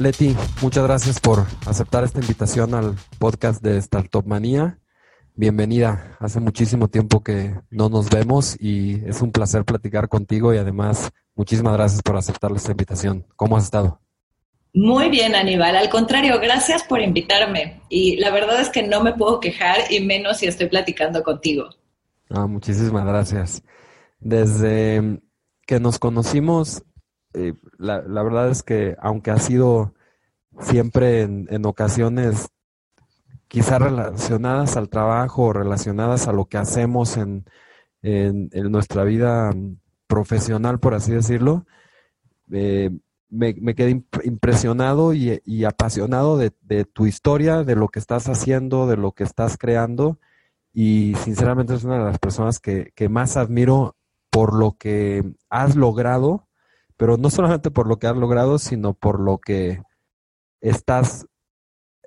Leti, muchas gracias por aceptar esta invitación al podcast de Startup Manía. Bienvenida. Hace muchísimo tiempo que no nos vemos y es un placer platicar contigo y además muchísimas gracias por aceptar esta invitación. ¿Cómo has estado? Muy bien, Aníbal. Al contrario, gracias por invitarme. Y la verdad es que no me puedo quejar y menos si estoy platicando contigo. Ah, muchísimas gracias. Desde que nos conocimos, eh, la, verdad es que aunque ha sido siempre en, ocasiones quizás relacionadas al trabajo relacionadas a lo que hacemos en, nuestra vida profesional, por así decirlo, eh, me, quedé impresionado y, apasionado de, tu historia, de lo que estás haciendo, de lo que estás creando. Y sinceramente es una de las personas que, que más admiro por lo que has logrado pero no solamente por lo que has logrado, sino por lo que estás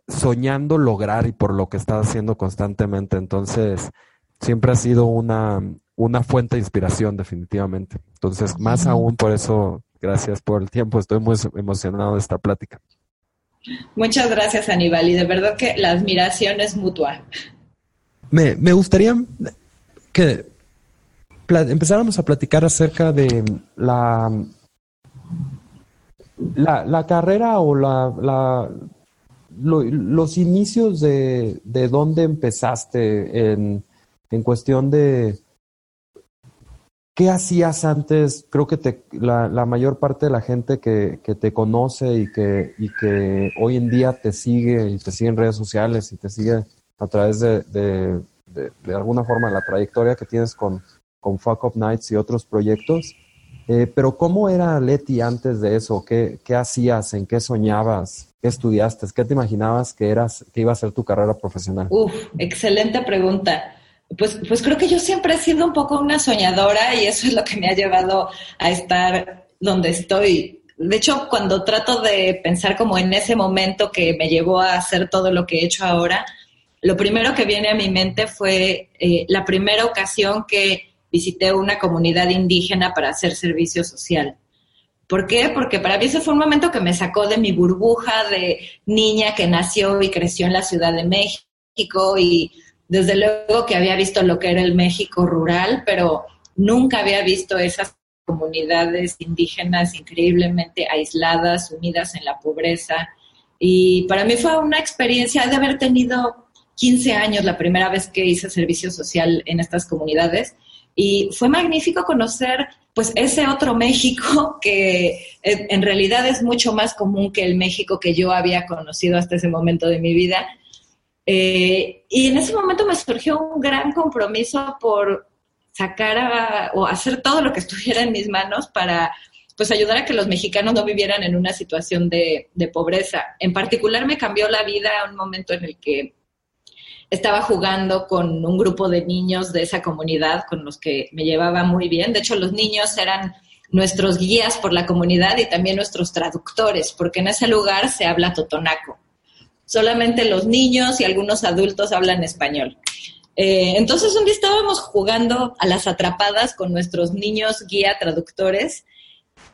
soñando lograr y por lo que estás haciendo constantemente. Entonces, siempre ha sido una, una fuente de inspiración, definitivamente. Entonces, más aún por eso, gracias por el tiempo. Estoy muy emocionado de esta plática. Muchas gracias, Aníbal. Y de verdad que la admiración es mutua. Me, me gustaría que empezáramos a platicar acerca de la la, la carrera o la, la los inicios de, de dónde empezaste en, en cuestión de qué hacías antes. Creo que te, la, la mayor parte de la gente que, que te conoce y que, y que hoy en día te sigue y te sigue en redes sociales y te sigue a través de, de, de, de alguna forma la trayectoria que tienes con, con Fuck Up Nights y otros proyectos, eh, pero ¿cómo era Leti antes de eso? ¿Qué, ¿Qué, hacías? ¿En qué soñabas? ¿Qué estudiaste? ¿Qué te imaginabas que, eras, que iba a ser tu carrera profesional? Uf, excelente pregunta. Pues, pues creo que yo siempre he sido un poco una soñadora y eso es lo que me ha llevado a estar donde estoy. De hecho, cuando trato de pensar como en ese momento que me llevó a hacer todo lo que he hecho ahora, lo primero que viene a mi mente fue eh, la primera ocasión que visité una comunidad indígena para hacer servicio social. ¿Por qué? Porque para mí ese fue un momento que me sacó de mi burbuja de niña que nació y creció en la Ciudad de México y desde luego que había visto lo que era el México rural, pero nunca había visto esas comunidades indígenas increíblemente aisladas, sumidas en la pobreza. Y para mí fue una experiencia de haber tenido 15 años la primera vez que hice servicio social en estas comunidades y fue magnífico conocer pues ese otro México que en realidad es mucho más común que el México que yo había conocido hasta ese momento de mi vida. Eh, y en ese momento me surgió un gran compromiso por sacar o hacer todo lo que estuviera en mis manos para pues ayudar a que los mexicanos no vivieran en una situación de, de pobreza. En particular me cambió la vida un momento en el que estaba jugando con un grupo de niños de esa comunidad con los que me llevaba muy bien. De hecho, los niños eran nuestros guías por la comunidad y también nuestros traductores, porque en ese lugar se habla totonaco. Solamente los niños y algunos adultos hablan español. Eh, entonces un día estábamos jugando a las atrapadas con nuestros niños guía traductores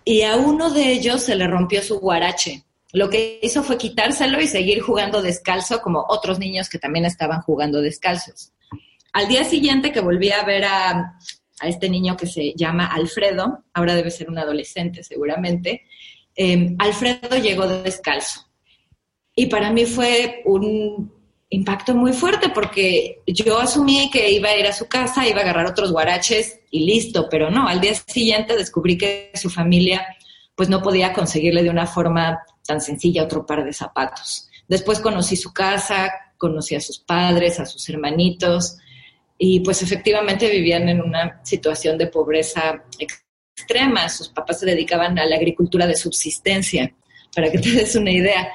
y a uno de ellos se le rompió su guarache lo que hizo fue quitárselo y seguir jugando descalzo como otros niños que también estaban jugando descalzos. Al día siguiente que volví a ver a, este niño que se llama Alfredo, ahora debe ser un adolescente seguramente, em, Alfredo llegó descalzo. Y para mí fue un impacto muy fuerte porque yo asumí que iba a ir a su casa, iba a agarrar otros guaraches y listo, pero no, al día siguiente descubrí que su familia pues no podía conseguirle de una forma tan sencilla otro par de zapatos. Después conocí su casa, conocí a sus padres, a sus hermanitos, y pues efectivamente vivían en una situación de pobreza extrema. Sus papás se dedicaban a la agricultura de subsistencia, para que te des una idea.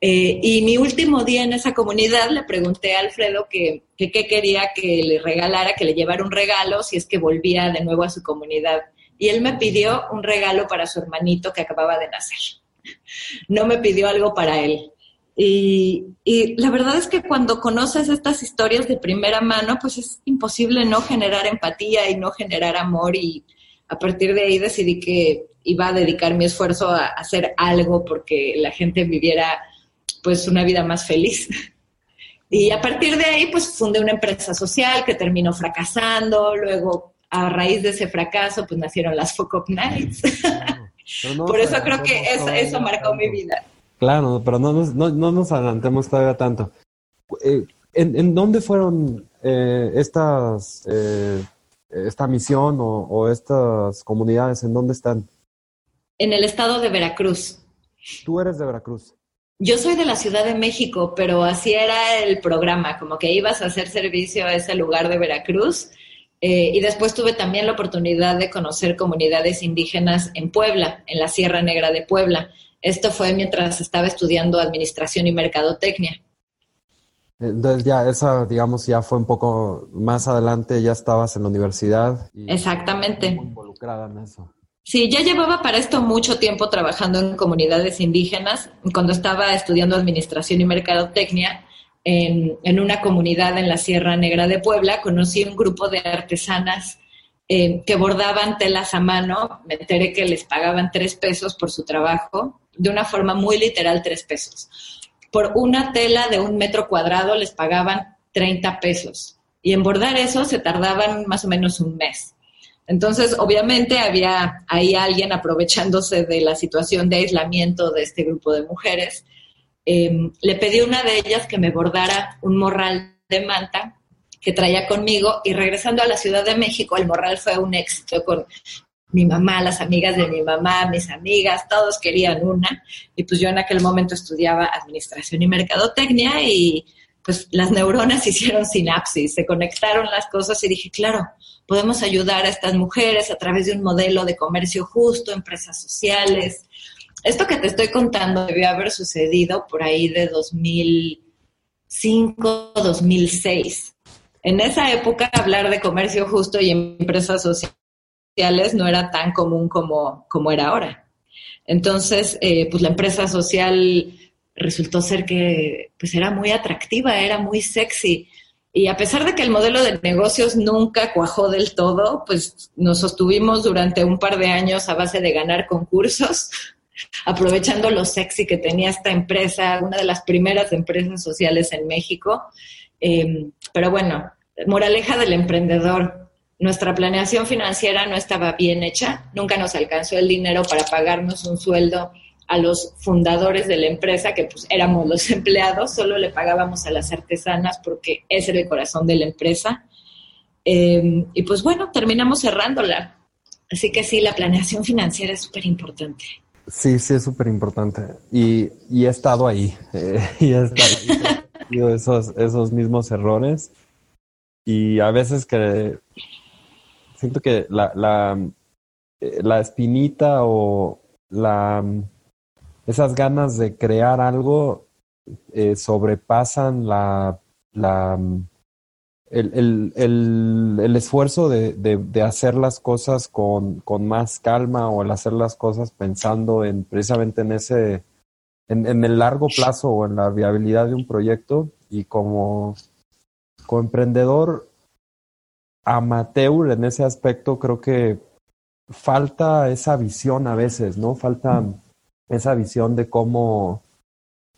Eh, y mi último día en esa comunidad le pregunté a Alfredo que qué quería que le regalara, que le llevara un regalo si es que volvía de nuevo a su comunidad. Y él me pidió un regalo para su hermanito que acababa de nacer no me pidió algo para él. Y, la verdad es que cuando conoces estas historias de primera mano, pues es imposible no generar empatía y no generar amor y a partir de ahí decidí que iba a dedicar mi esfuerzo a hacer algo porque la gente viviera pues una vida más feliz. Y a partir de ahí, pues fundé una empresa social que terminó fracasando. Luego, a raíz de ese fracaso, pues nacieron las Focus Nights. Por eso creo que eso, marcó mi vida. Claro, pero no nos, no, nos adelantemos todavía tanto. Eh, ¿en, dónde fueron eh, estas, eh, esta misión o, o, estas comunidades? ¿En dónde están? En el estado de Veracruz. Tú eres de Veracruz. Yo soy de la Ciudad de México, pero así era el programa, como que ibas a hacer servicio a ese lugar de Veracruz. Eh, y después tuve también la oportunidad de conocer comunidades indígenas en Puebla, en la Sierra Negra de Puebla. Esto fue mientras estaba estudiando administración y mercadotecnia. Entonces ya esa, digamos, ya fue un poco más adelante, ya estabas en la universidad. Exactamente. Involucrada en eso. Sí, ya llevaba para esto mucho tiempo trabajando en comunidades indígenas. Cuando estaba estudiando administración y mercadotecnia en, en una comunidad en la Sierra Negra de Puebla, conocí un grupo de artesanas eh, que bordaban telas a mano. Me enteré que les pagaban tres pesos por su trabajo, de una forma muy literal, tres pesos. Por una tela de un metro cuadrado les pagaban 30 pesos. Y en bordar eso se tardaban más o menos un mes. Entonces, obviamente había ahí alguien aprovechándose de la situación de aislamiento de este grupo de mujeres. Em, le pedí a una de ellas que me bordara un morral de manta que traía conmigo y regresando a la Ciudad de México, el morral fue un éxito con mi mamá, las amigas de mi mamá, mis amigas, todos querían una. Y pues yo en aquel momento estudiaba administración y mercadotecnia y pues las neuronas hicieron sinapsis, se conectaron las cosas y dije, claro, podemos ayudar a estas mujeres a través de un modelo de comercio justo, empresas sociales. Esto que te estoy contando debió haber sucedido por ahí de 2005, 2006. En esa época hablar de comercio justo y empresas sociales no era tan común como, como era ahora. Entonces, eh, pues la empresa social resultó ser que pues era muy atractiva, era muy sexy. Y a pesar de que el modelo de negocios nunca cuajó del todo, pues nos sostuvimos durante un par de años a base de ganar concursos, aprovechando lo sexy que tenía esta empresa, una de las primeras empresas sociales en México. Em, pero bueno, moraleja del emprendedor, nuestra planeación financiera no estaba bien hecha, nunca nos alcanzó el dinero para pagarnos un sueldo a los fundadores de la empresa, que pues éramos los empleados, solo le pagábamos a las artesanas porque ese era el corazón de la empresa. Em, y pues bueno, terminamos cerrándola. Así que sí, la planeación financiera es súper importante. Sí, sí, es súper importante. Y, y, he estado ahí. Eh, y he estado ahí. esos, esos mismos errores. Y a veces que siento que la, la, eh, la espinita o la esas ganas de crear algo eh, sobrepasan la, la el, el, el, esfuerzo de, de, hacer las cosas con, con, más calma o el hacer las cosas pensando en precisamente en ese en, el largo plazo o en la viabilidad de un proyecto y como, como emprendedor amateur en ese aspecto creo que falta esa visión a veces, ¿no? Falta esa visión de cómo,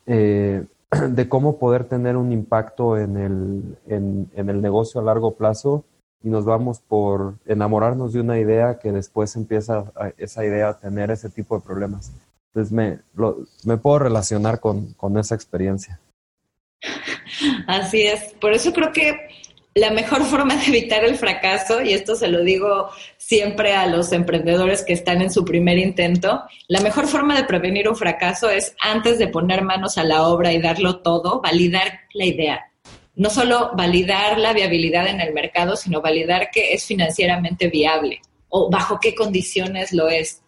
eh, de cómo poder tener un impacto en el, en, el negocio a largo plazo y nos vamos por enamorarnos de una idea que después empieza esa idea a tener ese tipo de problemas. Entonces me, me puedo relacionar con, con esa experiencia. Así es, por eso creo que la mejor forma de evitar el fracaso, y esto se lo digo siempre a los emprendedores que están en su primer intento, la mejor forma de prevenir un fracaso es antes de poner manos a la obra y darlo todo, validar la idea. No solo validar la viabilidad en el mercado, sino validar que es financieramente viable o bajo qué condiciones lo es.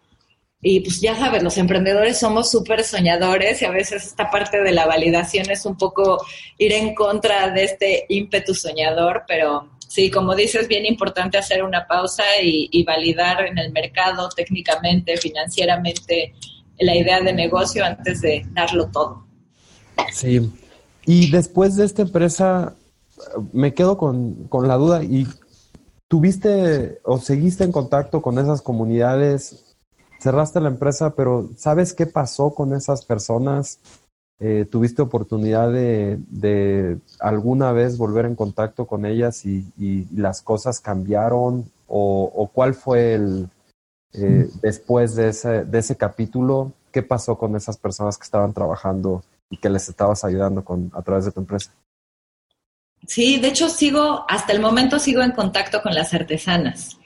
Y pues ya sabes, los emprendedores somos súper soñadores y a veces esta parte de la validación es un poco ir en contra de este ímpetu soñador, pero sí, como dices, es bien importante hacer una pausa y, validar en el mercado técnicamente, financieramente, la idea de negocio antes de darlo todo. Sí, y después de esta empresa, me quedo con, con la duda, ¿y tuviste o seguiste en contacto con esas comunidades cerraste la empresa, pero ¿sabes qué pasó con esas personas? Eh, ¿Tuviste oportunidad de, alguna vez volver en contacto con ellas y, las cosas cambiaron? ¿O, cuál fue el, eh, después de ese, de ese capítulo, qué pasó con esas personas que estaban trabajando y que les estabas ayudando con, a través de tu empresa? Sí, de hecho sigo, hasta el momento sigo en contacto con las artesanas.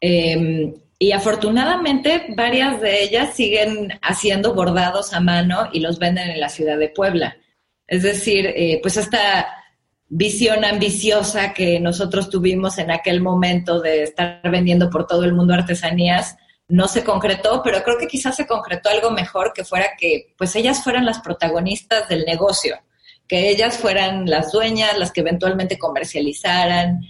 Em, y afortunadamente varias de ellas siguen haciendo bordados a mano y los venden en la ciudad de Puebla. Es decir, eh, pues esta visión ambiciosa que nosotros tuvimos en aquel momento de estar vendiendo por todo el mundo artesanías no se concretó, pero creo que quizás se concretó algo mejor que fuera que pues ellas fueran las protagonistas del negocio que ellas fueran las dueñas, las que eventualmente comercializaran,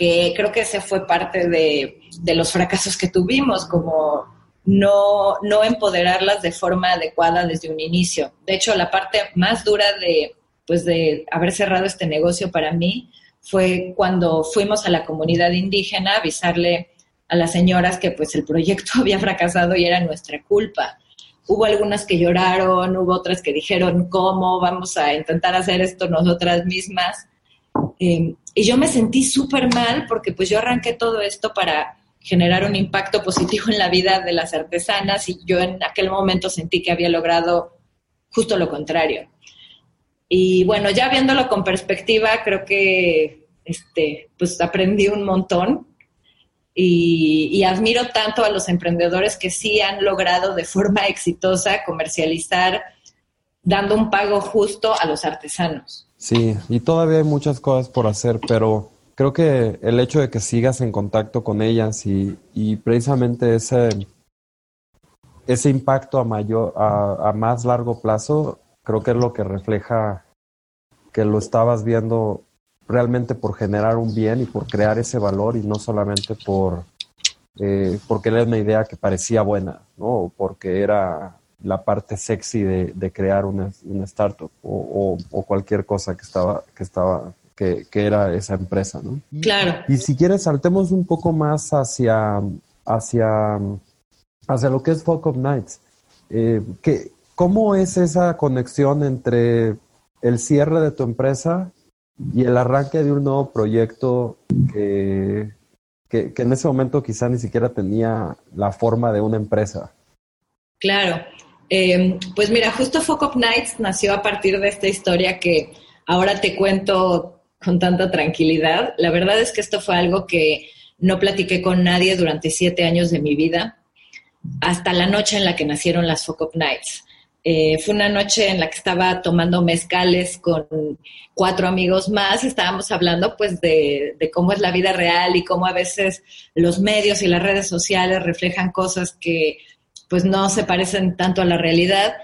que creo que ese fue parte de, los fracasos que tuvimos, como no, no empoderarlas de forma adecuada desde un inicio. De hecho, la parte más dura de, pues de haber cerrado este negocio para mí fue cuando fuimos a la comunidad indígena a avisarle a las señoras que pues el proyecto había fracasado y era nuestra culpa hubo algunas que lloraron, hubo otras que dijeron, ¿cómo vamos a intentar hacer esto nosotras mismas? Em, y yo me sentí súper mal porque pues yo arranqué todo esto para generar un impacto positivo en la vida de las artesanas y yo en aquel momento sentí que había logrado justo lo contrario. Y bueno, ya viéndolo con perspectiva, creo que este, pues aprendí un montón y, admiro tanto a los emprendedores que sí han logrado de forma exitosa comercializar dando un pago justo a los artesanos. Sí, y todavía hay muchas cosas por hacer, pero creo que el hecho de que sigas en contacto con ellas y, precisamente ese, ese impacto a, mayor, a más largo plazo, creo que es lo que refleja que lo estabas viendo realmente por generar un bien y por crear ese valor y no solamente por eh, porque era una idea que parecía buena, ¿no? O porque era la parte sexy de, crear una, startup o, cualquier cosa que estaba, que estaba, que, era esa empresa, ¿no? Claro. Y si quieres, saltemos un poco más hacia, hacia, hacia lo que es Folk of Nights. Eh, ¿Cómo es esa conexión entre el cierre de tu empresa y el arranque de un nuevo proyecto que, que, en ese momento quizá ni siquiera tenía la forma de una empresa. Claro. Em, pues mira, justo Folk Nights nació a partir de esta historia que ahora te cuento con tanta tranquilidad. La verdad es que esto fue algo que no platiqué con nadie durante siete años de mi vida, hasta la noche en la que nacieron las Folk Nights. Eh, fue una noche en la que estaba tomando mezcales con cuatro amigos más estábamos hablando pues de, cómo es la vida real y cómo a veces los medios y las redes sociales reflejan cosas que pues no se parecen tanto a la realidad.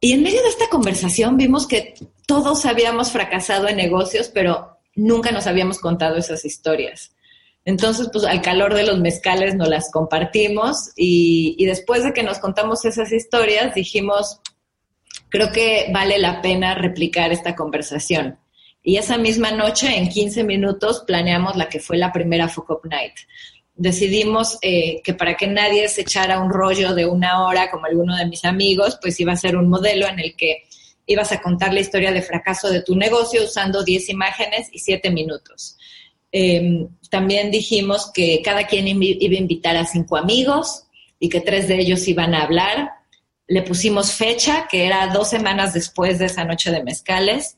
Y en medio de esta conversación vimos que todos habíamos fracasado en negocios, pero nunca nos habíamos contado esas historias. Entonces, pues al calor de los mezcales nos las compartimos y, después de que nos contamos esas historias, dijimos, creo que vale la pena replicar esta conversación. Y esa misma noche, en 15 minutos, planeamos la que fue la primera Focus Night. Decidimos eh, que para que nadie se echara un rollo de una hora, como alguno de mis amigos, pues iba a ser un modelo en el que ibas a contar la historia de fracaso de tu negocio usando 10 imágenes y 7 minutos. Em, también dijimos que cada quien iba a invitar a cinco amigos y que tres de ellos iban a hablar. Le pusimos fecha, que era dos semanas después de esa noche de mezcales.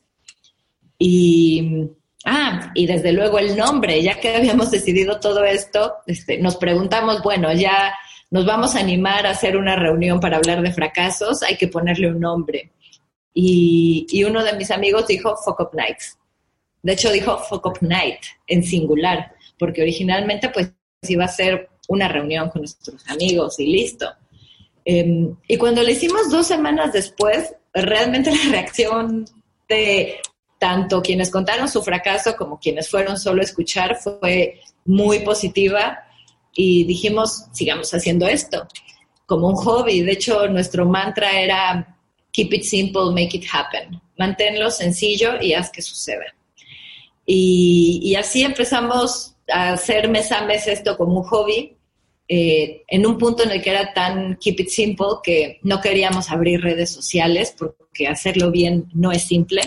Y, ah, y desde luego el nombre, ya que habíamos decidido todo esto, este, nos preguntamos, bueno, ya nos vamos a animar a hacer una reunión para hablar de fracasos, hay que ponerle un nombre. Y, uno de mis amigos dijo Fuck Up Nights. De hecho, dijo Fuck Up Night en singular, porque originalmente pues iba a ser una reunión con nuestros amigos y listo. Em, y cuando le hicimos dos semanas después, realmente la reacción de tanto quienes contaron su fracaso como quienes fueron solo a escuchar fue muy positiva y dijimos, sigamos haciendo esto como un hobby. De hecho, nuestro mantra era keep it simple, make it happen. Manténlo sencillo y haz que suceda. Y, así empezamos a hacer mes a mes esto como un hobby. eh, en un punto en el que era tan keep it simple que no queríamos abrir redes sociales porque hacerlo bien no es simple.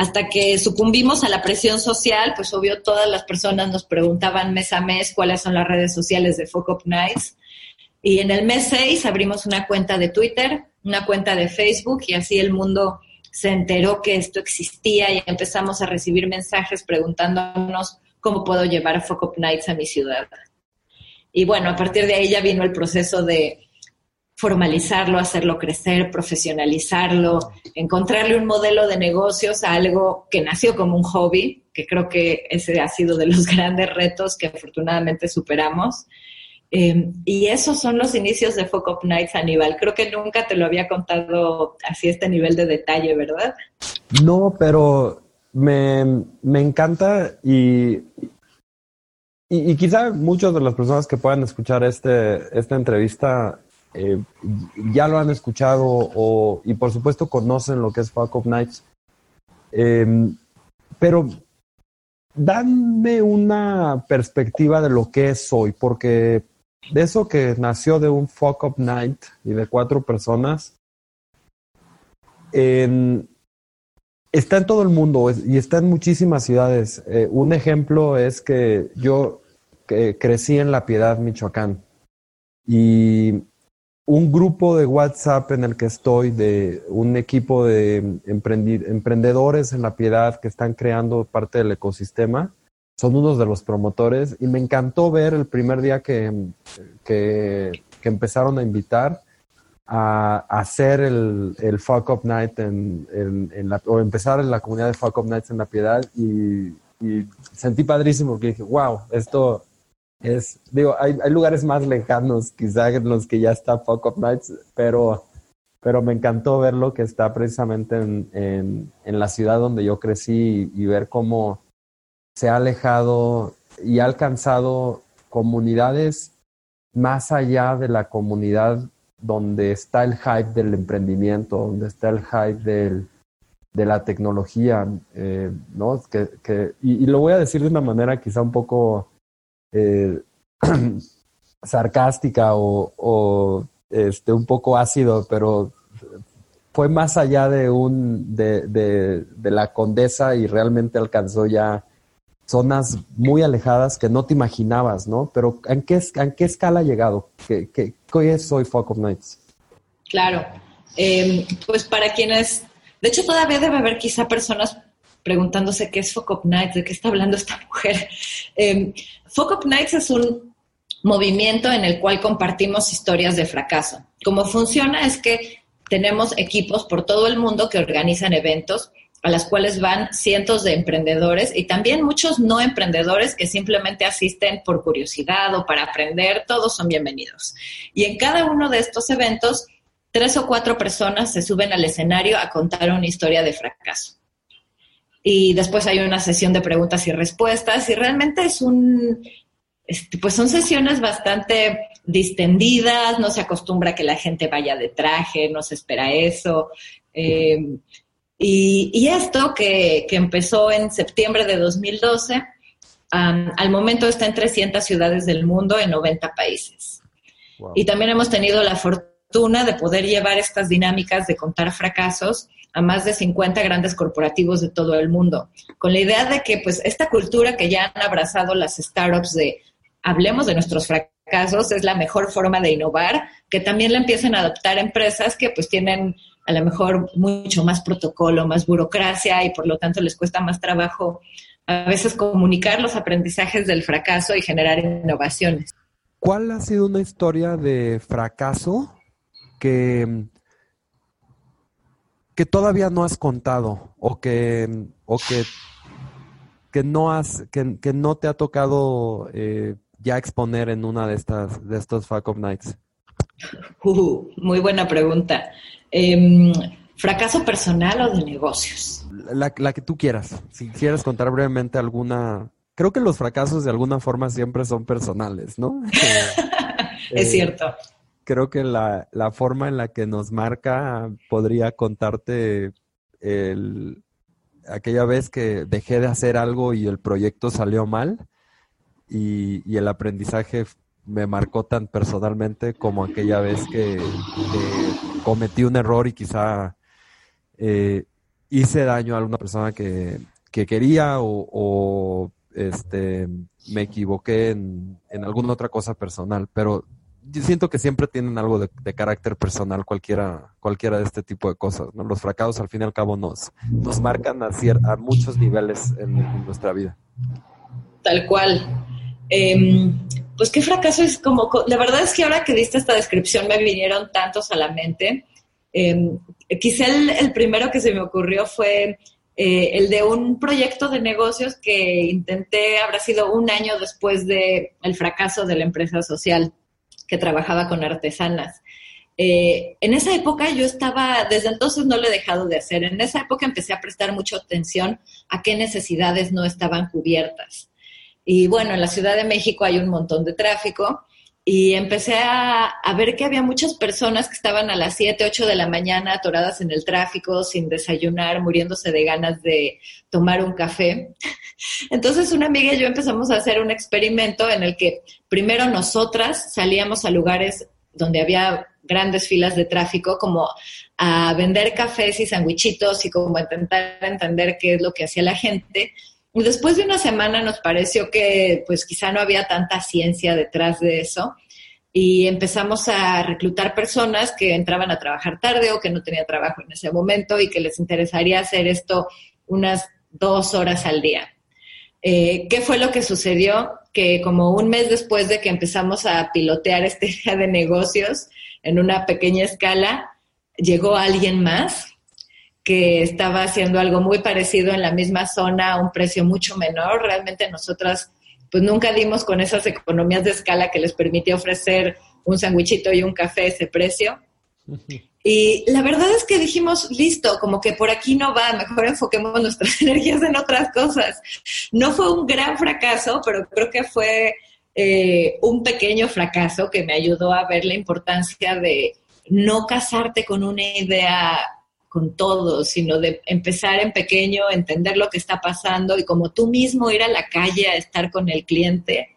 Hasta que sucumbimos a la presión social, pues obvio todas las personas nos preguntaban mes a mes cuáles son las redes sociales de Focus Nights. Y en el mes 6 abrimos una cuenta de Twitter, una cuenta de Facebook y así el mundo se enteró que esto existía y empezamos a recibir mensajes preguntándonos cómo puedo llevar Focus Nights a mi ciudad. Y bueno, a partir de ahí ya vino el proceso de formalizarlo, hacerlo crecer, profesionalizarlo, encontrarle un modelo de negocios a algo que nació como un hobby, que creo que ese ha sido de los grandes retos que afortunadamente superamos. Eh, y esos son los inicios de Focus Nights, Aníbal. Creo que nunca te lo había contado así este nivel de detalle, ¿verdad? No, pero me, me encanta y, y, quizá muchas de las personas que puedan escuchar este, esta entrevista eh, ya lo han escuchado y por supuesto conocen lo que es Fuck Up Nights. Em, pero danme una perspectiva de lo que es hoy, porque de eso que nació de un Fuck Up Night y de cuatro personas, está en todo el mundo y está en muchísimas ciudades. Eh, un ejemplo es que yo crecí en La Piedad, Michoacán, y un grupo de WhatsApp en el que estoy, de un equipo de emprendedores en La Piedad que están creando parte del ecosistema, son unos de los promotores y me encantó ver el primer día que, que, empezaron a invitar a, hacer el, el Fuck Up Night en, en, la, o empezar en la comunidad de Fuck Up Nights en La Piedad y, y sentí padrísimo porque dije, wow, esto es, digo, hay, hay lugares más lejanos quizá en los que ya está Fuck Up Nights, pero, pero me encantó verlo que está precisamente en, en, la ciudad donde yo crecí y, ver cómo se ha alejado y ha alcanzado comunidades más allá de la comunidad donde está el hype del emprendimiento, donde está el hype del, de la tecnología, eh, ¿no? Que, que, y, lo voy a decir de una manera quizá un poco eh, sarcástica o, este, un poco ácido, pero fue más allá de un de, de, la condesa y realmente alcanzó ya zonas muy alejadas que no te imaginabas, ¿no? Pero ¿en qué, en qué escala ha llegado? ¿Qué, qué, es hoy Fuck of Nights? Claro, em, pues para quienes, de hecho todavía debe haber quizá personas preguntándose qué es Fuck Nights, de qué está hablando esta mujer. Eh, Nights es un movimiento en el cual compartimos historias de fracaso. Cómo funciona es que tenemos equipos por todo el mundo que organizan eventos a las cuales van cientos de emprendedores y también muchos no emprendedores que simplemente asisten por curiosidad o para aprender, todos son bienvenidos. Y en cada uno de estos eventos, tres o cuatro personas se suben al escenario a contar una historia de fracaso y después hay una sesión de preguntas y respuestas y realmente es un, este, pues son sesiones bastante distendidas, no se acostumbra que la gente vaya de traje, no se espera eso. Eh, y, esto que, empezó en septiembre de 2012, al momento está en 300 ciudades del mundo, en 90 países. Y también hemos tenido la fortuna de poder llevar estas dinámicas de contar fracasos a más de 50 grandes corporativos de todo el mundo, con la idea de que pues esta cultura que ya han abrazado las startups de hablemos de nuestros fracasos es la mejor forma de innovar, que también la empiecen a adoptar empresas que pues tienen a lo mejor mucho más protocolo, más burocracia y por lo tanto les cuesta más trabajo a veces comunicar los aprendizajes del fracaso y generar innovaciones. ¿Cuál ha sido una historia de fracaso que que todavía no has contado o que, o que, que no has, que, que no te ha tocado eh, ya exponer en una de estas, de estos Fuck of Nights? Uh, muy buena pregunta. Em, ¿Fracaso personal o de negocios? La, la, que tú quieras. Si quieres contar brevemente alguna. Creo que los fracasos de alguna forma siempre son personales, ¿no? es eh, cierto creo que la, la, forma en la que nos marca podría contarte el, aquella vez que dejé de hacer algo y el proyecto salió mal y, y el aprendizaje me marcó tan personalmente como aquella vez que, cometí un error y quizá eh, hice daño a alguna persona que, quería o, este, me equivoqué en, en alguna otra cosa personal, pero yo siento que siempre tienen algo de, carácter personal cualquiera, cualquiera de este tipo de cosas. ¿no? Los fracasos al fin y al cabo nos, nos marcan a, a muchos niveles en, nuestra vida. Tal cual. Em, pues qué fracaso es como, la verdad es que ahora que diste esta descripción me vinieron tantos a la mente. Eh, quizá el, primero que se me ocurrió fue eh, el de un proyecto de negocios que intenté, habrá sido un año después del el fracaso de la empresa social que trabajaba con artesanas. Eh, en esa época yo estaba, desde entonces no lo he dejado de hacer, en esa época empecé a prestar mucha atención a qué necesidades no estaban cubiertas. Y bueno, en la Ciudad de México hay un montón de tráfico y empecé a, ver que había muchas personas que estaban a las 7, 8 de la mañana atoradas en el tráfico, sin desayunar, muriéndose de ganas de tomar un café. Entonces una amiga y yo empezamos a hacer un experimento en el que primero nosotras salíamos a lugares donde había grandes filas de tráfico, como a vender cafés y sandwichitos y como a intentar entender qué es lo que hacía la gente. Y después de una semana nos pareció que pues quizá no había tanta ciencia detrás de eso y empezamos a reclutar personas que entraban a trabajar tarde o que no tenían trabajo en ese momento y que les interesaría hacer esto unas dos horas al día. Eh, ¿Qué fue lo que sucedió? Que como un mes después de que empezamos a pilotear este día de negocios en una pequeña escala, llegó alguien más que estaba haciendo algo muy parecido en la misma zona a un precio mucho menor. Realmente nosotras pues nunca dimos con esas economías de escala que les permitió ofrecer un sandwichito y un café ese precio. Y la verdad es que dijimos, listo, como que por aquí no va, mejor enfoquemos nuestras energías en otras cosas. No fue un gran fracaso, pero creo que fue eh, un pequeño fracaso que me ayudó a ver la importancia de no casarte con una idea con todo, sino de empezar en pequeño, entender lo que está pasando y como tú mismo ir a la calle a estar con el cliente.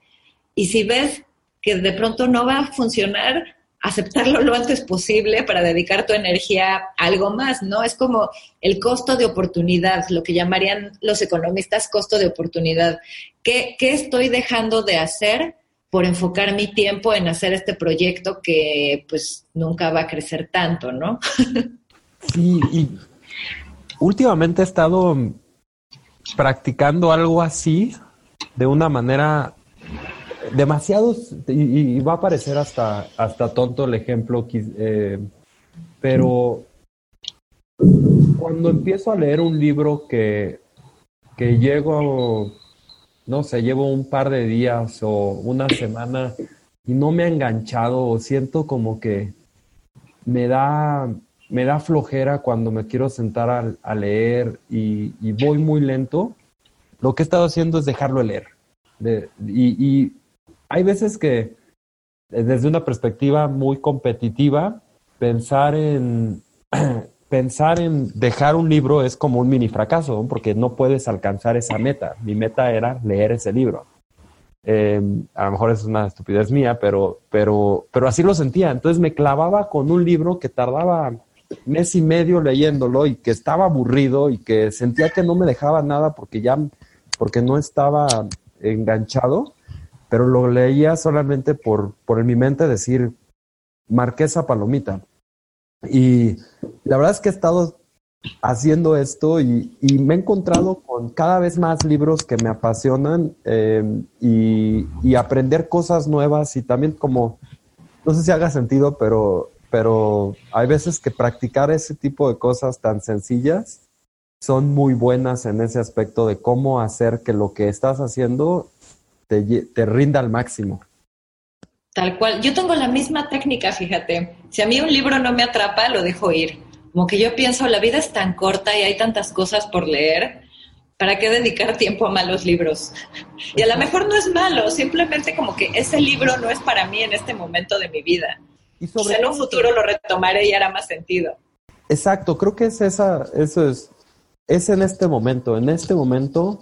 Y si ves que de pronto no va a funcionar, aceptarlo lo antes posible para dedicar tu energía a algo más, ¿no? Es como el costo de oportunidad, lo que llamarían los economistas costo de oportunidad. ¿Qué, qué estoy dejando de hacer por enfocar mi tiempo en hacer este proyecto que pues nunca va a crecer tanto, ¿no? Sí, y últimamente he estado practicando algo así de una manera demasiado, y, va a parecer hasta, hasta tonto el ejemplo, eh, pero cuando empiezo a leer un libro que, que llego, no sé, llevo un par de días o una semana y no me ha enganchado siento como que me da me da flojera cuando me quiero sentar a, leer y, voy muy lento, lo que he estado haciendo es dejarlo leer. y, hay veces que desde una perspectiva muy competitiva, pensar en, pensar en dejar un libro es como un mini fracaso, porque no puedes alcanzar esa meta. Mi meta era leer ese libro. Em, a lo mejor es una estupidez mía, pero, pero, pero así lo sentía. Entonces me clavaba con un libro que tardaba mes y medio leyéndolo y que estaba aburrido y que sentía que no me dejaba nada porque ya, porque no estaba enganchado, pero lo leía solamente por, por en mi mente decir, Marquesa Palomita. Y la verdad es que he estado haciendo esto y, me he encontrado con cada vez más libros que me apasionan em, y, y, aprender cosas nuevas y también como, no sé si haga sentido, pero pero hay veces que practicar ese tipo de cosas tan sencillas son muy buenas en ese aspecto de cómo hacer que lo que estás haciendo te, te rinda al máximo. Tal cual. Yo tengo la misma técnica, fíjate. Si a mí un libro no me atrapa, lo dejo ir. Como que yo pienso, la vida es tan corta y hay tantas cosas por leer, ¿para qué dedicar tiempo a malos libros? Y a lo mejor no es malo, simplemente como que ese libro no es para mí en este momento de mi vida. Y sobre en un futuro lo retomaré y hará más sentido. Exacto, creo que es esa, eso es, es en este momento. En este momento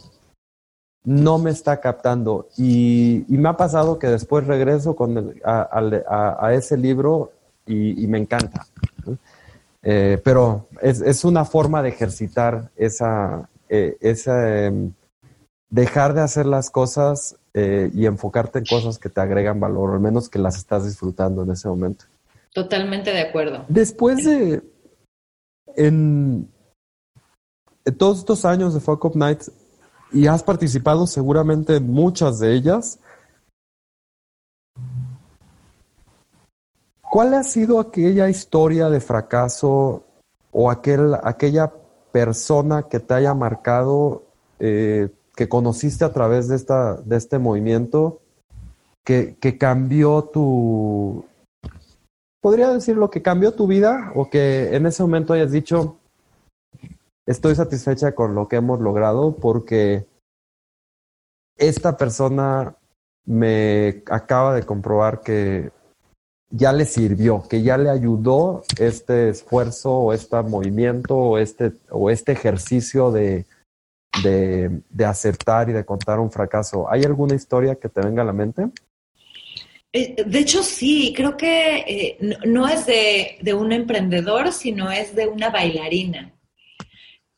no me está captando. Y, me ha pasado que después regreso con a, ese libro y, me encanta. Eh, pero es, una forma de ejercitar esa, eh, esa em, dejar de hacer las cosas eh, y enfocarte en cosas que te agregan valor, o al menos que las estás disfrutando en ese momento. Totalmente de acuerdo. Después de, en, todos estos años de Fuck Up Nights, y has participado seguramente en muchas de ellas, ¿cuál ha sido aquella historia de fracaso o aquel, aquella persona que te haya marcado, eh, que conociste a través de, esta, de este movimiento, que, que cambió tu, podría decir lo que cambió tu vida o que en ese momento hayas dicho, estoy satisfecha con lo que hemos logrado porque esta persona me acaba de comprobar que ya le sirvió, que ya le ayudó este esfuerzo o este movimiento o este, o este ejercicio de, de, aceptar y de contar un fracaso. ¿Hay alguna historia que te venga a la mente? Eh, de hecho, sí, creo que eh, no, es de, un emprendedor, sino es de una bailarina.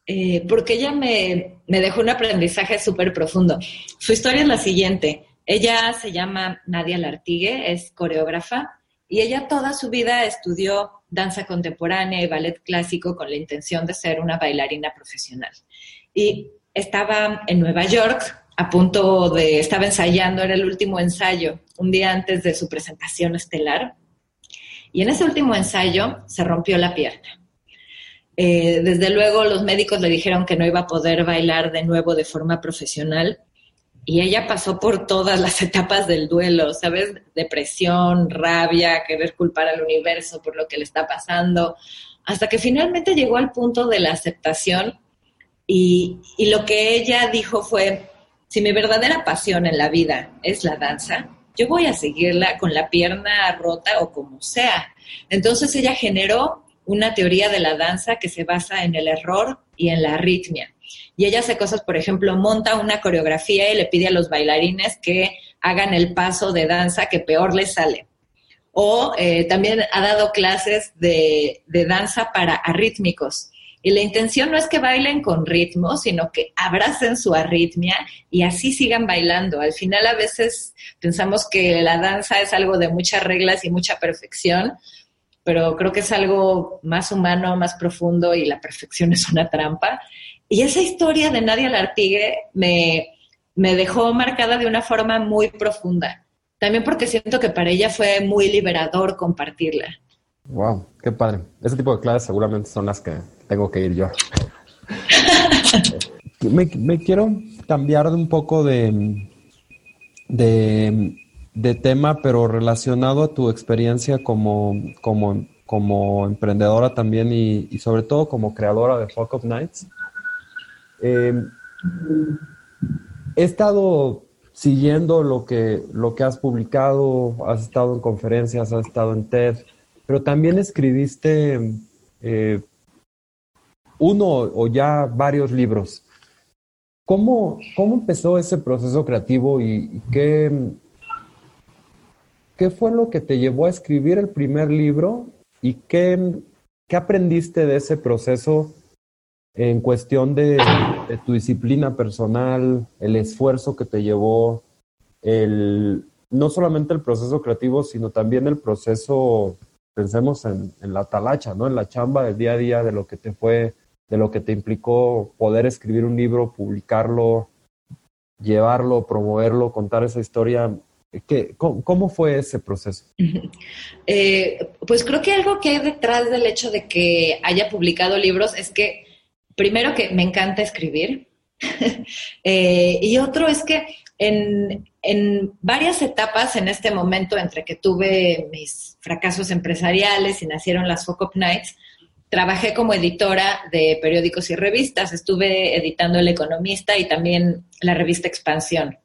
Eh, porque ella me, me, dejó un aprendizaje súper profundo. Su historia es la siguiente. Ella se llama Nadia Lartigue, es coreógrafa, y ella toda su vida estudió danza contemporánea y ballet clásico con la intención de ser una bailarina profesional. Y estaba en Nueva York a punto de, estaba ensayando, era el último ensayo, un día antes de su presentación estelar. Y en ese último ensayo se rompió la pierna. Eh, desde luego los médicos le dijeron que no iba a poder bailar de nuevo de forma profesional y ella pasó por todas las etapas del duelo, ¿sabes? Depresión, rabia, querer culpar al universo por lo que le está pasando, hasta que finalmente llegó al punto de la aceptación y, y lo que ella dijo fue, si mi verdadera pasión en la vida es la danza, yo voy a seguirla con la pierna rota o como sea. Entonces ella generó una teoría de la danza que se basa en el error y en la arritmia. Y ella hace cosas, por ejemplo, monta una coreografía y le pide a los bailarines que hagan el paso de danza que peor les sale. O eh, también ha dado clases de, de danza para arrítmicos. Y la intención no es que bailen con ritmo, sino que abracen su arritmia y así sigan bailando. Al final a veces pensamos que la danza es algo de muchas reglas y mucha perfección, pero creo que es algo más humano, más profundo y la perfección es una trampa. Y esa historia de Nadia Lartigue me, me dejó marcada de una forma muy profunda. También porque siento que para ella fue muy liberador compartirla. Wow, qué padre. Ese tipo de clases seguramente son las que tengo que ir yo. me, quiero cambiar de un poco de, de tema, pero relacionado a tu experiencia como, como, como emprendedora también y, sobre todo como creadora de Fuck of Nights. Em, he estado siguiendo lo que, lo que has publicado, has estado en conferencias, has estado en TED, pero también escribiste eh, uno o ya varios libros. ¿Cómo, ¿Cómo empezó ese proceso creativo y qué, ¿qué fue lo que te llevó a escribir el primer libro y qué, qué aprendiste de ese proceso en cuestión de, tu disciplina personal, el esfuerzo que te llevó, el, no solamente el proceso creativo, sino también el proceso, pensemos en, en la talacha, ¿no? En la chamba del día a día, de lo que te fue, de lo que te implicó poder escribir un libro, publicarlo, llevarlo, promoverlo, contar esa historia. ¿Qué, cómo, fue ese proceso? Eh, pues creo que algo que hay detrás del hecho de que haya publicado libros es que, primero que me encanta escribir, eh, y otro es que en, varias etapas en este momento entre que tuve mis fracasos empresariales y nacieron las Focus Nights, trabajé como editora de periódicos y revistas. Estuve editando El Economista y también la revista Expansión.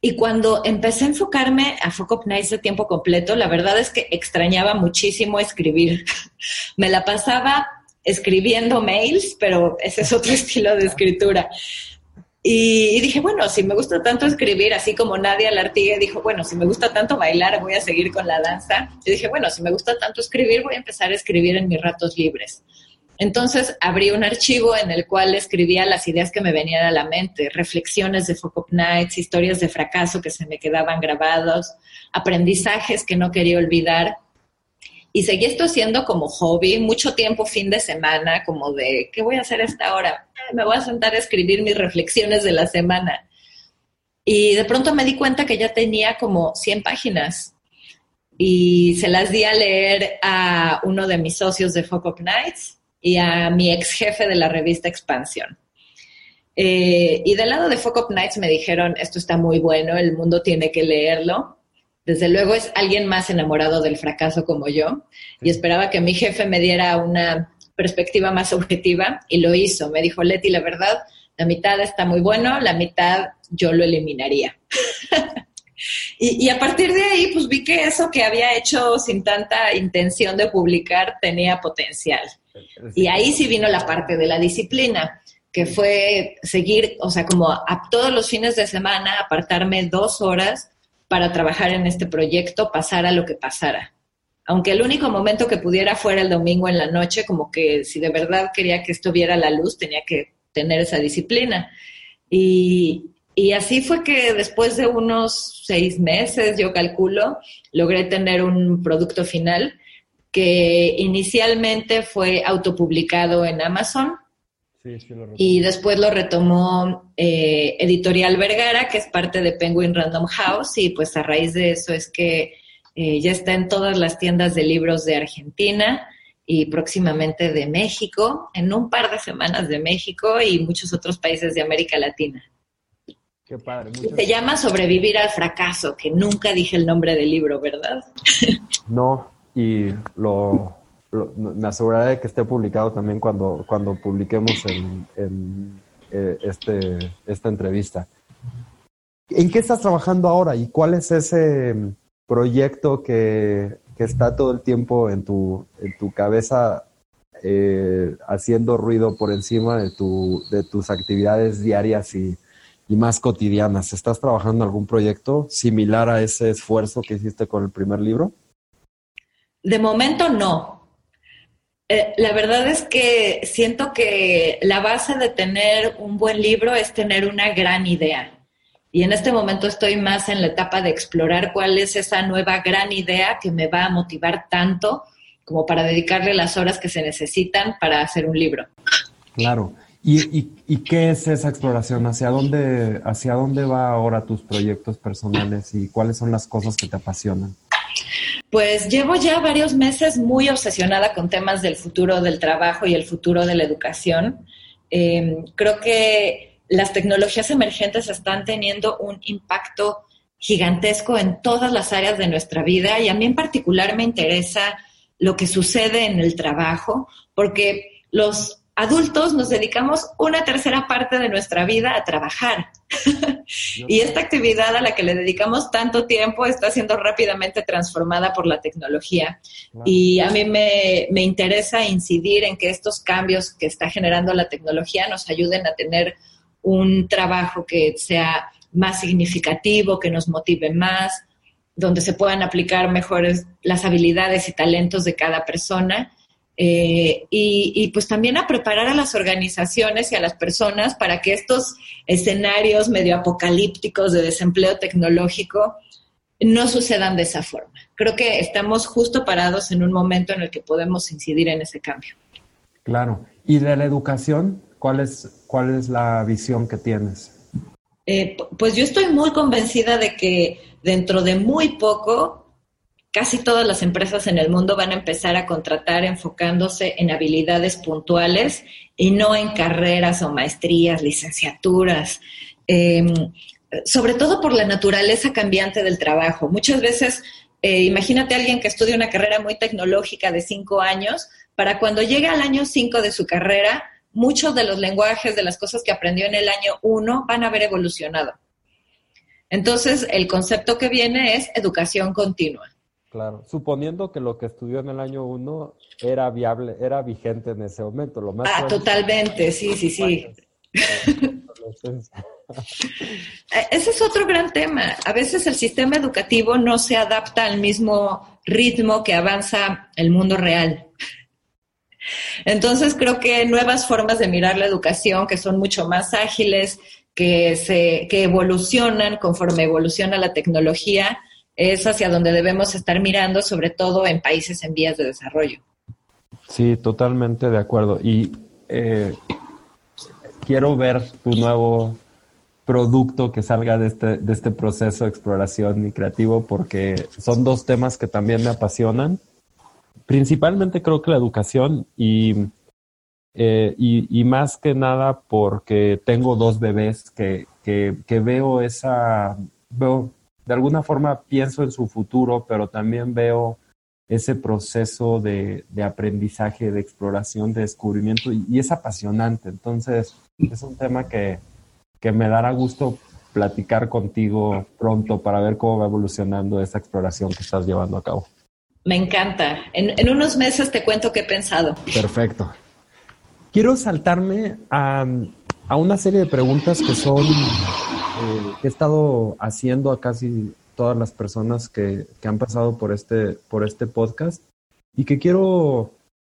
Y cuando empecé a enfocarme a Nights de tiempo completo, la verdad es que extrañaba muchísimo escribir. Me la pasaba escribiendo mails, pero ese es otro estilo de escritura. Y, dije, bueno, si me gusta tanto escribir, así como Nadia Lartigue dijo, bueno, si me gusta tanto bailar, voy a seguir con la danza. Yo dije, bueno, si me gusta tanto escribir, voy a empezar a escribir en mis ratos libres. Entonces abrí un archivo en el cual escribía las ideas que me venían a la mente, reflexiones de Focus Nights, historias de fracaso que se me quedaban grabados, aprendizajes que no quería olvidar. Y seguí esto haciendo como hobby, mucho tiempo fin de semana, como de, ¿qué voy a hacer esta hora? Eh, me voy a sentar a escribir mis reflexiones de la semana. Y de pronto me di cuenta que ya tenía como 100 páginas y se las di a leer a uno de mis socios de Focus Nights y a mi ex jefe de la revista Expansión. Eh, y del lado de Fuck Nights me dijeron, esto está muy bueno, el mundo tiene que leerlo. Desde luego es alguien más enamorado del fracaso como yo y esperaba que mi jefe me diera una perspectiva más objetiva y lo hizo. Me dijo, Leti, la verdad, la mitad está muy bueno, la mitad yo lo eliminaría. y, y, a partir de ahí, pues vi que eso que había hecho sin tanta intención de publicar tenía potencial. Y ahí sí vino la parte de la disciplina, que fue seguir, o sea, como a todos los fines de semana, apartarme dos horas para trabajar en este proyecto, pasara lo que pasara. Aunque el único momento que pudiera fuera el domingo en la noche, como que si de verdad quería que esto viera la luz, tenía que tener esa disciplina. Y, y así fue que después de unos seis meses, yo calculo, logré tener un producto final que inicialmente fue autopublicado en Amazon y después lo retomó eh, Editorial Vergara, que es parte de Penguin Random House, y pues a raíz de eso es que eh, ya está en todas las tiendas de libros de Argentina y próximamente de México, en un par de semanas de México y muchos otros países de América Latina. Qué padre. Se llama Sobrevivir al fracaso, que nunca dije el nombre del libro, ¿verdad? No, y lo, me aseguraré de que esté publicado también cuando, cuando publiquemos en, eh, este, esta entrevista. ¿En qué estás trabajando ahora y cuál es ese proyecto que, que está todo el tiempo en tu, en tu cabeza eh, haciendo ruido por encima de, tu, de tus actividades diarias y, y, más cotidianas? ¿Estás trabajando en algún proyecto similar a ese esfuerzo que hiciste con el primer libro? De momento no. Eh, la verdad es que siento que la base de tener un buen libro es tener una gran idea. Y en este momento estoy más en la etapa de explorar cuál es esa nueva gran idea que me va a motivar tanto como para dedicarle las horas que se necesitan para hacer un libro. Claro. ¿Y, y qué es esa exploración? ¿Hacia dónde, ¿Hacia dónde va ahora tus proyectos personales y cuáles son las cosas que te apasionan? Pues llevo ya varios meses muy obsesionada con temas del futuro del trabajo y el futuro de la educación. Em, creo que las tecnologías emergentes están teniendo un impacto gigantesco en todas las áreas de nuestra vida y a mí en particular me interesa lo que sucede en el trabajo porque los adultos nos dedicamos una tercera parte de nuestra vida a trabajar. Y esta actividad a la que le dedicamos tanto tiempo está siendo rápidamente transformada por la tecnología. Y a mí me, me, interesa incidir en que estos cambios que está generando la tecnología nos ayuden a tener un trabajo que sea más significativo, que nos motive más, donde se puedan aplicar mejores las habilidades y talentos de cada persona eh, y, pues también a preparar a las organizaciones y a las personas para que estos escenarios medio apocalípticos de desempleo tecnológico no sucedan de esa forma. Creo que estamos justo parados en un momento en el que podemos incidir en ese cambio. Claro. ¿Y de la educación? ¿Cuál es, cuál es la visión que tienes? Eh, pues yo estoy muy convencida de que dentro de muy poco casi todas las empresas en el mundo van a empezar a contratar enfocándose en habilidades puntuales y no en carreras o maestrías, licenciaturas. Em, sobre todo por la naturaleza cambiante del trabajo. Muchas veces, eh, imagínate a alguien que estudia una carrera muy tecnológica de cinco años, para cuando llega al año cinco de su carrera, muchos de los lenguajes, de las cosas que aprendió en el año uno, van a haber evolucionado. Entonces, el concepto que viene es educación continua. Claro, suponiendo que lo que estudió en el año uno era viable, era vigente en ese momento. Lo más ah, totalmente, sí, sí, sí. Eh, ese es otro gran tema. A veces el sistema educativo no se adapta al mismo ritmo que avanza el mundo real. Entonces creo que nuevas formas de mirar la educación que son mucho más ágiles, que, se, que evolucionan conforme evoluciona la tecnología, es hacia donde debemos estar mirando, sobre todo en países en vías de desarrollo. Sí, totalmente de acuerdo. Y eh, quiero ver tu nuevo producto que salga de este, de este proceso de exploración y creativo porque son dos temas que también me apasionan. Principalmente creo que la educación y, eh, y, más que nada porque tengo dos bebés que, que, que veo esa, veo, de alguna forma pienso en su futuro, pero también veo ese proceso de, de aprendizaje, de exploración, de descubrimiento y, es apasionante. Entonces, es un tema que, que, me dará gusto platicar contigo pronto para ver cómo va evolucionando esa exploración que estás llevando a cabo. Me encanta. En, en unos meses te cuento qué he pensado. Perfecto. Quiero saltarme a, a una serie de preguntas que son, eh, he estado haciendo a casi todas las personas que, que, han pasado por este, por este podcast y que quiero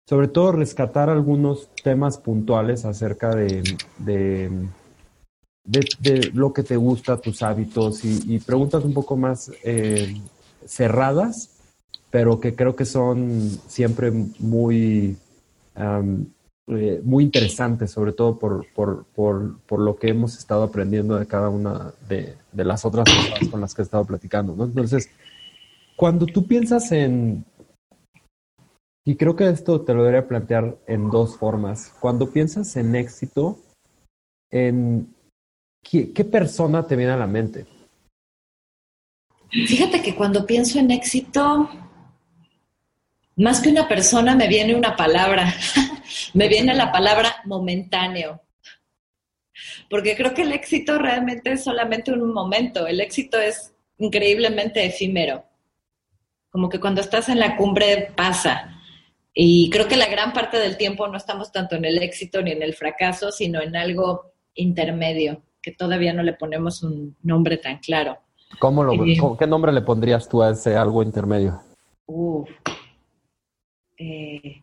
sobre todo rescatar algunos temas puntuales acerca de, de, de, lo que te gusta, tus hábitos y, preguntas un poco más eh, cerradas, pero que creo que son siempre muy eh, muy interesante, sobre todo por, por, por, por, lo que hemos estado aprendiendo de cada una de, de las otras personas con las que he estado platicando. Entonces, cuando tú piensas en, y creo que esto te lo debería plantear en dos formas, cuando piensas en éxito, en qué persona te viene a la mente. Fíjate que cuando pienso en éxito, más que una persona me viene una palabra, me viene la palabra momentáneo. Porque creo que el éxito realmente es solamente un momento, el éxito es increíblemente efímero. Como que cuando estás en la cumbre pasa. Y creo que la gran parte del tiempo no estamos tanto en el éxito ni en el fracaso, sino en algo intermedio, que todavía no le ponemos un nombre tan claro. ¿Cómo lo, eh, ¿Qué nombre le pondrías tú a ese algo intermedio? Uf, eh,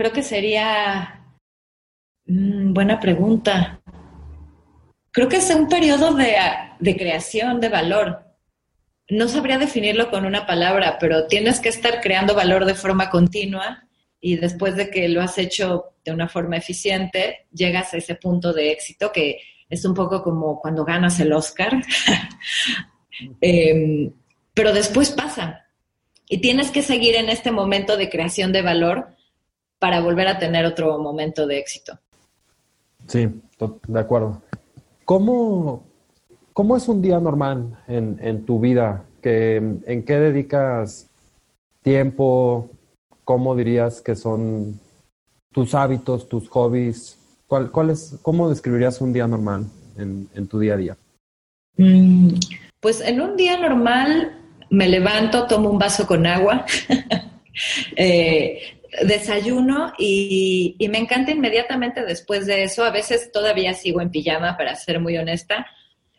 creo que sería mm, buena pregunta. Creo que es un periodo de, de creación de valor. No sabría definirlo con una palabra, pero tienes que estar creando valor de forma continua y después de que lo has hecho de una forma eficiente, llegas a ese punto de éxito que es un poco como cuando ganas el Oscar. Em, pero después pasa, y tienes que seguir en este momento de creación de valor para volver a tener otro momento de éxito. Sí, de acuerdo. ¿Cómo, cómo es un día normal en, en tu vida? ¿Que, ¿En qué dedicas tiempo? ¿Cómo dirías que son tus hábitos, tus hobbies? ¿Cuál, cuál es, ¿Cómo describirías un día normal en, en tu día a día? Mm, pues en un día normal me levanto, tomo un vaso con agua, eh, desayuno y, me encanta inmediatamente después de eso, a veces todavía sigo en pijama, para ser muy honesta,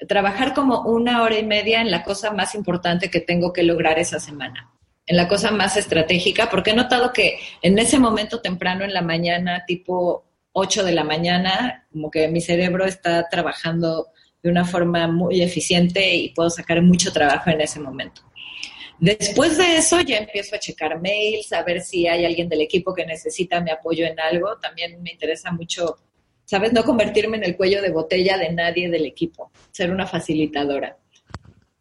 trabajar como una hora y media en la cosa más importante que tengo que lograr esa semana, en la cosa más estratégica, porque he notado que en ese momento temprano en la mañana, tipo 8 de la mañana, como que mi cerebro está trabajando de una forma muy eficiente y puedo sacar mucho trabajo en ese momento. Después de eso ya empiezo a checar mails, a ver si hay alguien del equipo que necesita mi apoyo en algo. También me interesa mucho, ¿sabes? No convertirme en el cuello de botella de nadie del equipo, ser una facilitadora.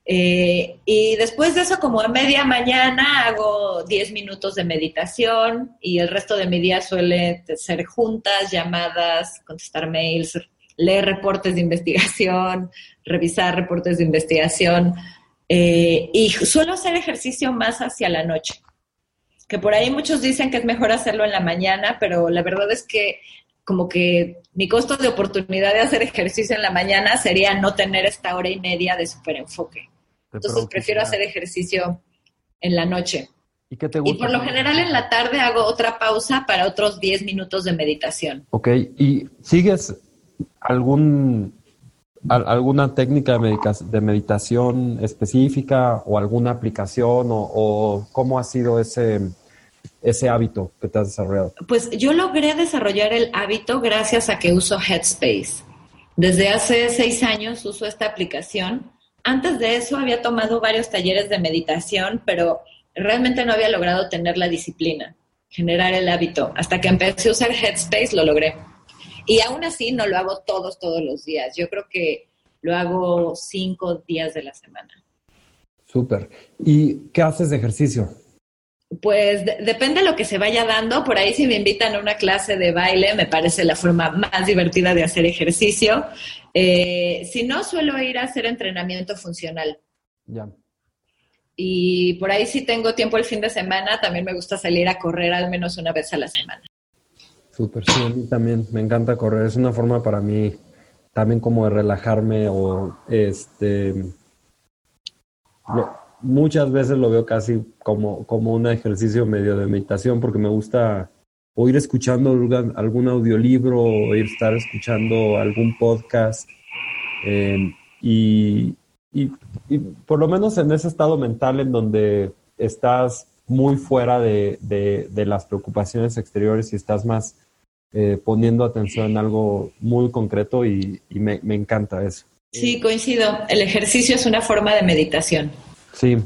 Eh, y después de eso, como a media mañana, hago 10 minutos de meditación y el resto de mi día suele ser juntas, llamadas, contestar mails, leer reportes de investigación, revisar reportes de investigación, eh, y suelo hacer ejercicio más hacia la noche, que por ahí muchos dicen que es mejor hacerlo en la mañana, pero la verdad es que como que mi costo de oportunidad de hacer ejercicio en la mañana sería no tener esta hora y media de super enfoque. Entonces prefiero hacer ejercicio en la noche. ¿Y, qué te gusta? y por lo general en la tarde hago otra pausa para otros 10 minutos de meditación. Ok, ¿y sigues algún alguna técnica de, meditación específica o alguna aplicación o, cómo ha sido ese, ese hábito que te has desarrollado? Pues yo logré desarrollar el hábito gracias a que uso Headspace. Desde hace seis años uso esta aplicación. Antes de eso había tomado varios talleres de meditación, pero realmente no había logrado tener la disciplina, generar el hábito. Hasta que empecé a usar Headspace lo logré. Y aún así no lo hago todos, todos los días. Yo creo que lo hago cinco días de la semana. Súper. ¿Y qué haces de ejercicio? Pues depende de lo que se vaya dando. Por ahí si me invitan a una clase de baile, me parece la forma más divertida de hacer ejercicio. Eh, si no, suelo ir a hacer entrenamiento funcional. Ya. Y por ahí si tengo tiempo el fin de semana, también me gusta salir a correr al menos una vez a la semana. Súper, sí, a mí también me encanta correr. Es una forma para mí también como de relajarme o este... muchas veces lo veo casi como, como un ejercicio medio de meditación porque me gusta o ir escuchando algún audiolibro o ir estar escuchando algún podcast. Em, y, y, por lo menos en ese estado mental en donde estás muy fuera de, de las preocupaciones exteriores y estás más eh, poniendo atención en algo muy concreto y, me, encanta eso. Sí, coincido. El ejercicio es una forma de meditación. Sí.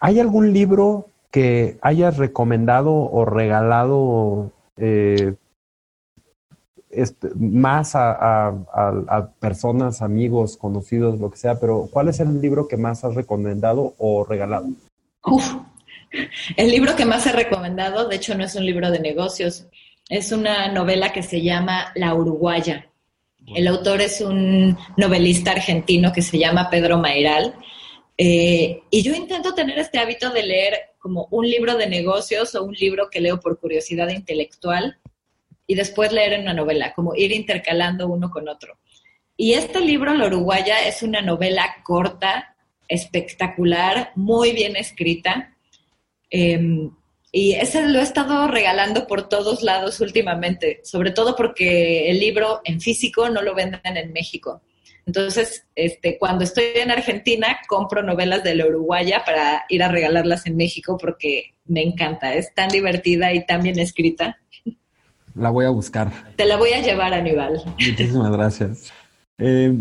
¿Hay algún libro que hayas recomendado o regalado eh, este, más a, a, personas, amigos, conocidos, lo que sea, pero ¿cuál es el libro que más has recomendado o regalado? Uf, el libro que más he recomendado, de hecho no es un libro de negocios, es una novela que se llama La Uruguaya. El autor es un novelista argentino que se llama Pedro Mairal. Eh, y yo intento tener este hábito de leer como un libro de negocios o un libro que leo por curiosidad intelectual y después leer una novela, como ir intercalando uno con otro. Y este libro, La Uruguaya, es una novela corta, espectacular, muy bien escrita. Em, y ese lo he estado regalando por todos lados últimamente, sobre todo porque el libro en físico no lo venden en México. Entonces, este, cuando estoy en Argentina, compro novelas de la Uruguaya para ir a regalarlas en México porque me encanta. Es tan divertida y tan bien escrita. La voy a buscar. Te la voy a llevar, Aníbal. Muchísimas gracias. Eh,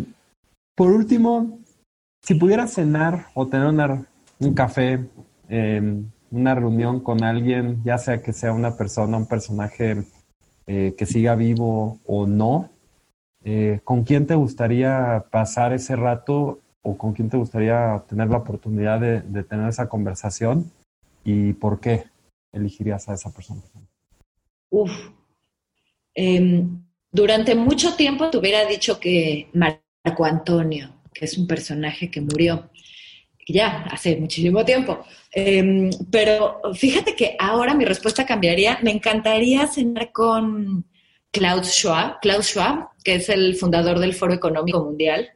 por último, si pudieras cenar o tener un café eh, una reunión con alguien, ya sea que sea una persona, un personaje eh, que siga vivo o no, eh, ¿con quién te gustaría pasar ese rato o con quién te gustaría tener la oportunidad de, tener esa conversación y por qué elegirías a esa persona? Uf. Em, durante mucho tiempo te hubiera dicho que Marco Antonio, que es un personaje que murió ya hace muchísimo tiempo. Em, pero fíjate que ahora mi respuesta cambiaría. Me encantaría cenar con Klaus Schwab, Klaus Schwab, que es el fundador del Foro Económico Mundial.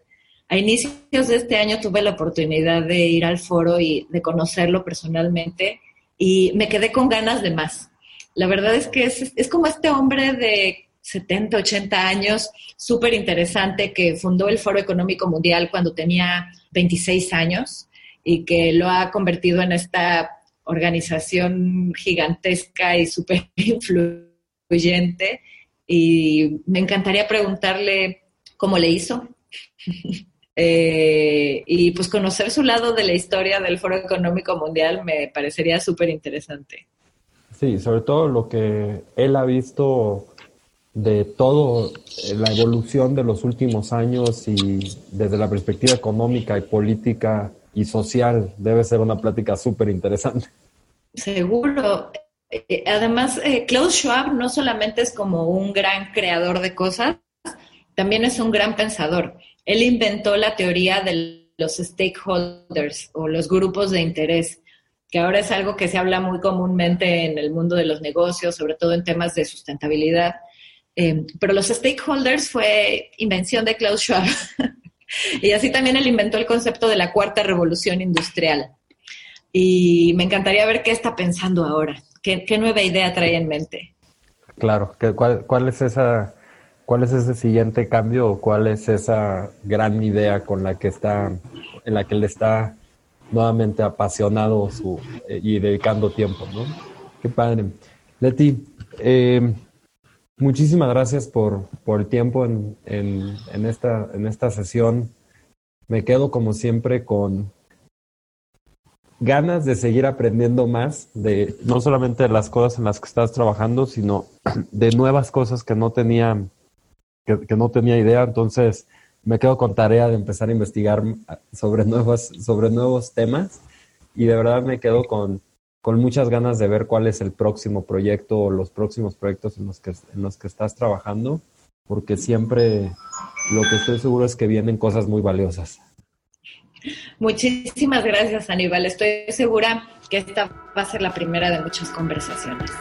A inicios de este año tuve la oportunidad de ir al foro y de conocerlo personalmente y me quedé con ganas de más. La verdad es que es, es como este hombre de 70, 80 años, súper interesante, que fundó el Foro Económico Mundial cuando tenía 26 años y que lo ha convertido en esta organización gigantesca y súper influyente. Y me encantaría preguntarle cómo le hizo. Eh, y pues conocer su lado de la historia del Foro Económico Mundial me parecería súper interesante. Sí, sobre todo lo que él ha visto de todo eh, la evolución de los últimos años y desde la perspectiva económica y política y social. Debe ser una plática súper interesante. Seguro. Eh, además, eh, Klaus Schwab no solamente es como un gran creador de cosas, también es un gran pensador. Él inventó la teoría de los stakeholders o los grupos de interés, que ahora es algo que se habla muy comúnmente en el mundo de los negocios, sobre todo en temas de sustentabilidad. Eh, pero los stakeholders fue invención de Klaus Schwab. Y así también él inventó el concepto de la cuarta revolución industrial. Y me encantaría ver qué está pensando ahora, qué, nueva idea trae en mente. Claro, ¿cuál, ¿cuál es esa ¿Cuál es ese siguiente cambio o cuál es esa gran idea con la que está, en la que él está nuevamente apasionado su, eh, y dedicando tiempo, ¿no? Qué padre. Leti, eh, muchísimas gracias por, por el tiempo en, en, esta, en esta sesión. Me quedo como siempre con ganas de seguir aprendiendo más de no solamente de las cosas en las que estás trabajando, sino de nuevas cosas que no tenía, que, que no tenía idea. Entonces, me quedo con tarea de empezar a investigar sobre nuevos, sobre nuevos temas y de verdad me quedo con, con muchas ganas de ver cuál es el próximo proyecto o los próximos proyectos en los que, en los que estás trabajando, porque siempre lo que estoy seguro es que vienen cosas muy valiosas. Muchísimas gracias, Aníbal. Estoy segura que esta va a ser la primera de muchas conversaciones.